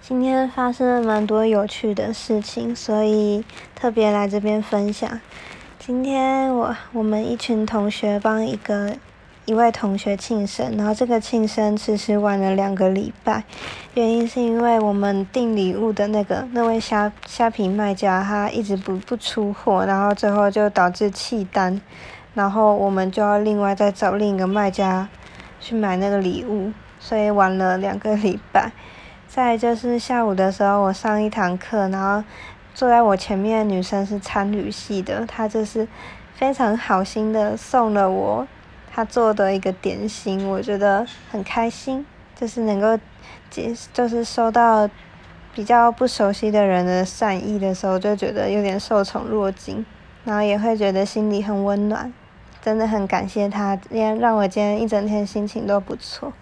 今天发生了蛮多有趣的事情，所以特别来这边分享。今天我我们一群同学帮一个一位同学庆生，然后这个庆生其实晚了两个礼拜，原因是因为我们订礼物的那个那位虾虾皮卖家他一直不不出货，然后最后就导致弃单，然后我们就要另外再找另一个卖家去买那个礼物，所以晚了两个礼拜。再就是下午的时候，我上一堂课，然后坐在我前面的女生是参旅系的，她就是非常好心的送了我她做的一个点心，我觉得很开心，就是能够接，就是收到比较不熟悉的人的善意的时候，就觉得有点受宠若惊，然后也会觉得心里很温暖，真的很感谢她，也让我今天一整天心情都不错。